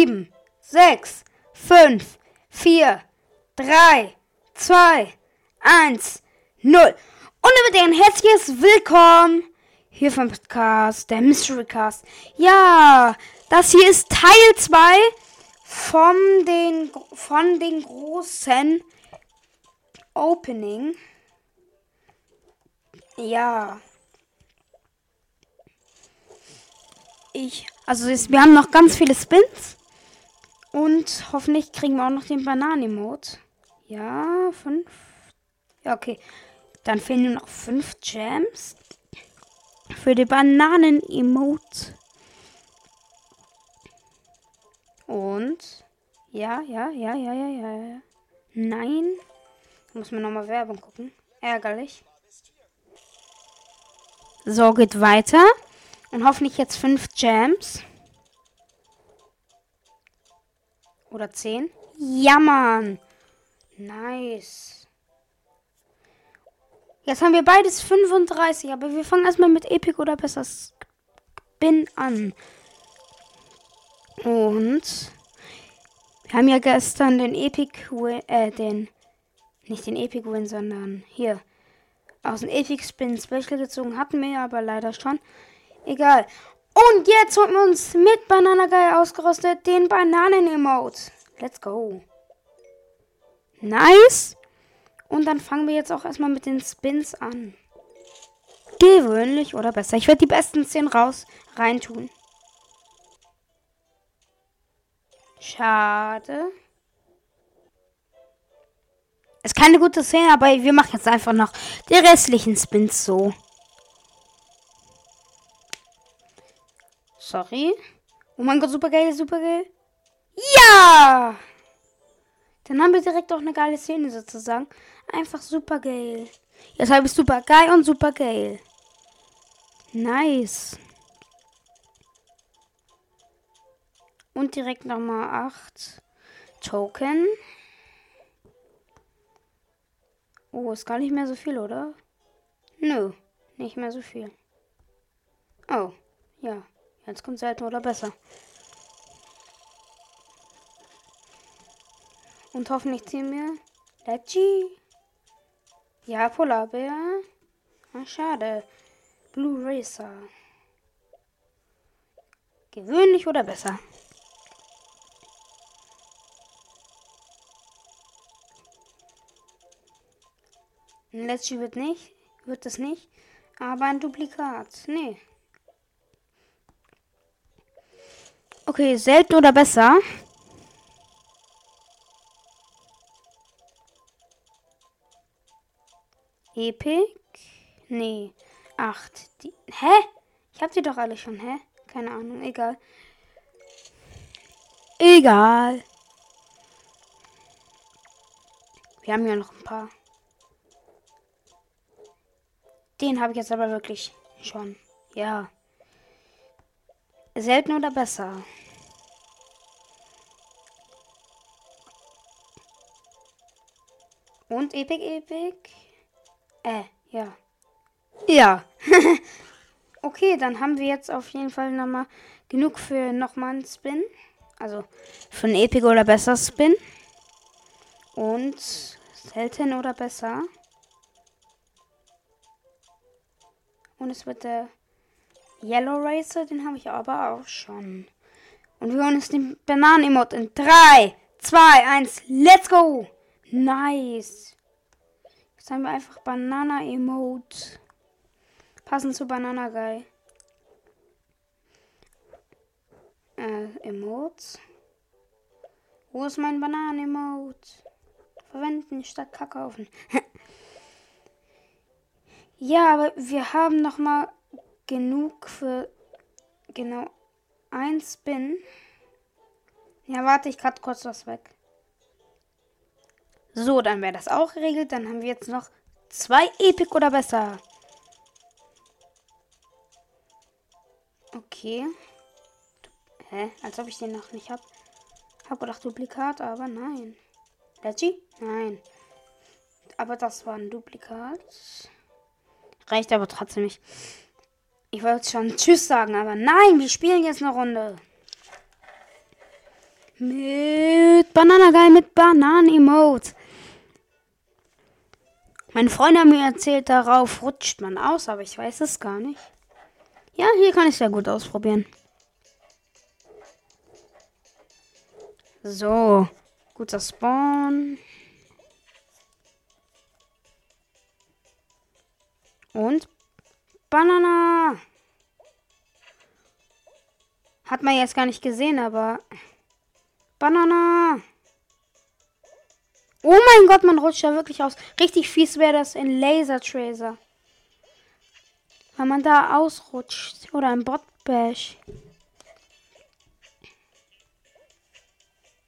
9, 8, 7, 6, 5, 4, 3, 2, 1, 0. Und damit ein herzliches Willkommen hier vom Podcast, der Mystery Cast. Ja, das hier ist Teil 2 von den, von den großen Opening. Ja. Ich, also ist, wir haben noch ganz viele Spins. Und hoffentlich kriegen wir auch noch den Bananen-Emote. Ja, fünf. Ja, okay. Dann fehlen nur noch fünf Gems. Für die Bananen-Emote. Und. Ja, ja, ja, ja, ja, ja. Nein. Muss man nochmal Werbung gucken. Ärgerlich. So, geht weiter. Und hoffentlich jetzt fünf Jams. Oder zehn. Ja, Mann. Nice. Jetzt haben wir beides 35, aber wir fangen erstmal mit Epic oder besser Spin an. Und wir haben ja gestern den Epic Win, äh, den, nicht den Epic Win, sondern hier, aus dem Epic Spin Special gezogen. Hatten wir ja aber leider schon. Egal. Und jetzt holen wir uns mit Bananageil ausgerüstet den Bananen-Emote. Let's go. Nice. Und dann fangen wir jetzt auch erstmal mit den Spins an. Gewöhnlich oder besser. Ich werde die besten 10 raus reintun. Schade. Ist keine gute Szene, aber wir machen jetzt einfach noch die restlichen Spins so. Sorry. Oh mein Gott, super geil, super geil. Ja! Dann haben wir direkt auch eine geile Szene sozusagen. Einfach super geil. Jetzt habe ich super geil und super geil. Nice. Und direkt nochmal 8 Token. Oh, ist gar nicht mehr so viel, oder? Nö, nicht mehr so viel. Oh, ja. Jetzt kommt selten oder besser. Und hoffentlich ziehen wir Leggy. Ja, Polarbär. Ah, schade. Blue Racer. Gewöhnlich oder besser? Ein Leggy wird nicht. Wird es nicht. Aber ein Duplikat. Nee. Okay, selten oder besser? Epic? Nee. Acht. Die, hä? Ich hab die doch alle schon, hä? Keine Ahnung, egal. Egal. Wir haben ja noch ein paar. Den habe ich jetzt aber wirklich schon. Ja. Selten oder besser? Und Epic Epic? Äh, ja. Ja. okay, dann haben wir jetzt auf jeden Fall nochmal genug für nochmal einen Spin. Also für einen Epic oder besser Spin. Und selten oder besser. Und es wird der Yellow Racer, den habe ich aber auch schon. Und wir holen uns den Bananen-Emote in 3, 2, 1, let's go! Nice. Jetzt haben wir einfach Banana-Emote. Passend zu Banana Guy. Äh, Emotes. Wo ist mein Bananen-Emote? Verwenden statt Kakaufen. ja, aber wir haben noch mal genug für genau ein Spin. Ja, warte, ich gerade kurz was weg. So, dann wäre das auch geregelt. Dann haben wir jetzt noch zwei Epic oder besser. Okay. Hä? Als ob ich den noch nicht hab. Hab gedacht Duplikat, aber nein. Leggy? Nein. Aber das war ein Duplikat. Reicht aber trotzdem nicht. Ich wollte schon Tschüss sagen, aber nein, wir spielen jetzt eine Runde. Mit Bananageil mit Bananen-Emote. Meine Freunde haben mir erzählt, darauf rutscht man aus, aber ich weiß es gar nicht. Ja, hier kann ich sehr gut ausprobieren. So, guter Spawn. Und Banana. Hat man jetzt gar nicht gesehen, aber Banana. Oh mein Gott, man rutscht da wirklich aus. Richtig fies wäre das in Laser Tracer. Wenn man da ausrutscht. Oder im Bot Bash.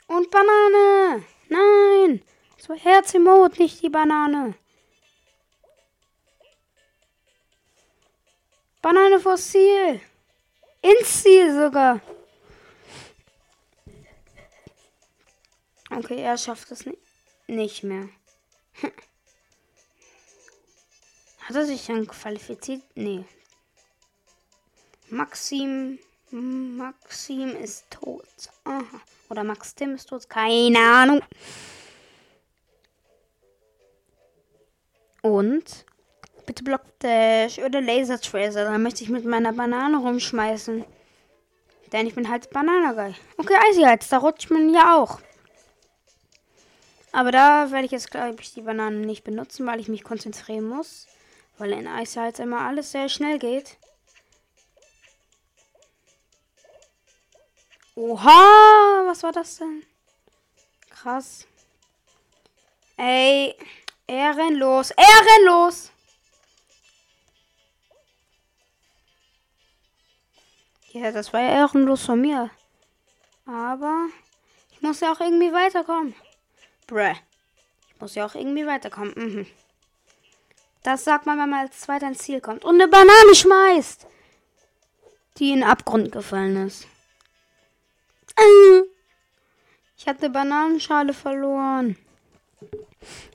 Und Banane. Nein. So Herz-Emote, nicht die Banane. Banane Fossil. Ins Ziel sogar. Okay, er schafft es nicht nicht mehr. Hat er sich dann qualifiziert? Nee. Maxim. Maxim ist tot. Aha. Oder Max Tim ist tot. Keine Ahnung. Und bitte Block Dash oder Laser Tracer. Da möchte ich mit meiner Banane rumschmeißen. Denn ich bin halt Bananageil. Okay, Eisy Da rutscht man ja auch. Aber da werde ich jetzt, glaube ich, die Bananen nicht benutzen, weil ich mich konzentrieren muss. Weil in Eis halt immer alles sehr schnell geht. Oha, was war das denn? Krass. Ey, ehrenlos, ehrenlos. Ja, das war ja ehrenlos von mir. Aber ich muss ja auch irgendwie weiterkommen. Bruh. Ich muss ja auch irgendwie weiterkommen. Mhm. Das sagt man, wenn man als zweiter ins Ziel kommt. Und eine Banane schmeißt. Die in den Abgrund gefallen ist. Äh. Ich hatte Bananenschale verloren.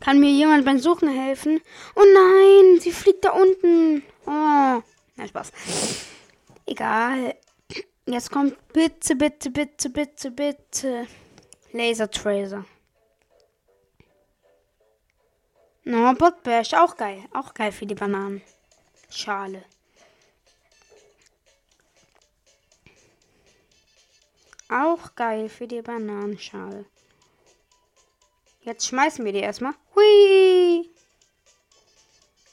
Kann mir jemand beim Suchen helfen? Oh nein, sie fliegt da unten. Oh, na Spaß. Egal. Jetzt kommt bitte, bitte, bitte, bitte, bitte. Laser Tracer. No, Botbash, auch geil. Auch geil für die Bananen. Schale. Auch geil für die Bananenschale. Jetzt schmeißen wir die erstmal. Hui!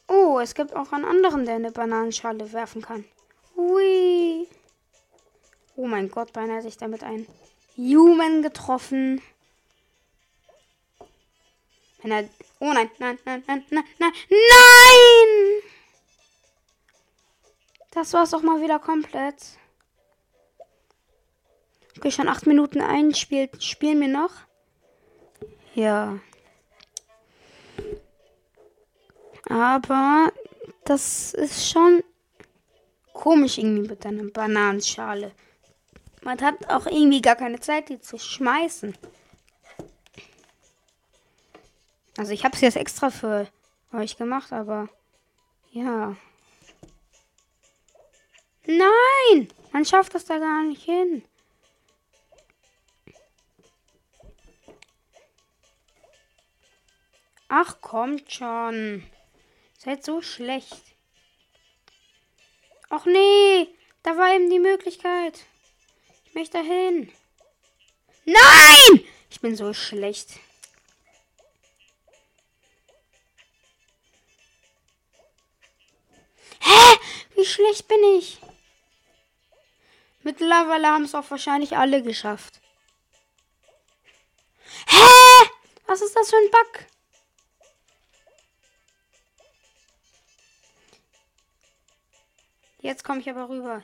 Oh, es gibt auch einen anderen, der eine Bananenschale werfen kann. Hui! Oh mein Gott, beinahe hätte ich damit einen Human getroffen. Wenn er. Oh nein, nein, nein, nein, nein, nein, nein! Das war's auch mal wieder komplett. Okay, schon acht Minuten einspielt. Spielen wir noch? Ja. Aber das ist schon komisch irgendwie mit einer Bananenschale. Man hat auch irgendwie gar keine Zeit, die zu schmeißen. Also ich habe es jetzt extra für euch gemacht, aber ja. Nein! Man schafft das da gar nicht hin. Ach, kommt schon. Seid so schlecht. Ach nee, da war eben die Möglichkeit. Ich möchte dahin. Nein! Ich bin so schlecht. Hä? Wie schlecht bin ich? Mittlerweile haben es auch wahrscheinlich alle geschafft. Hä? Was ist das für ein Bug? Jetzt komme ich aber rüber.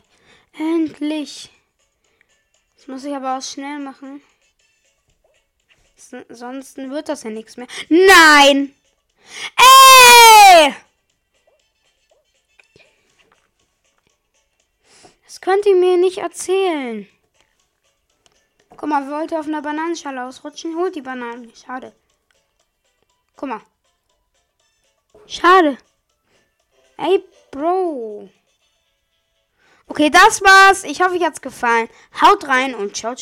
Endlich. Das muss ich aber auch schnell machen. Sonst wird das ja nichts mehr. Nein! Ey! Das könnt ihr mir nicht erzählen. Guck mal, wollte auf einer Bananenschale ausrutschen. Holt die Bananen. Schade. Guck mal. Schade. Ey, Bro. Okay, das war's. Ich hoffe, euch hat's gefallen. Haut rein und ciao, ciao.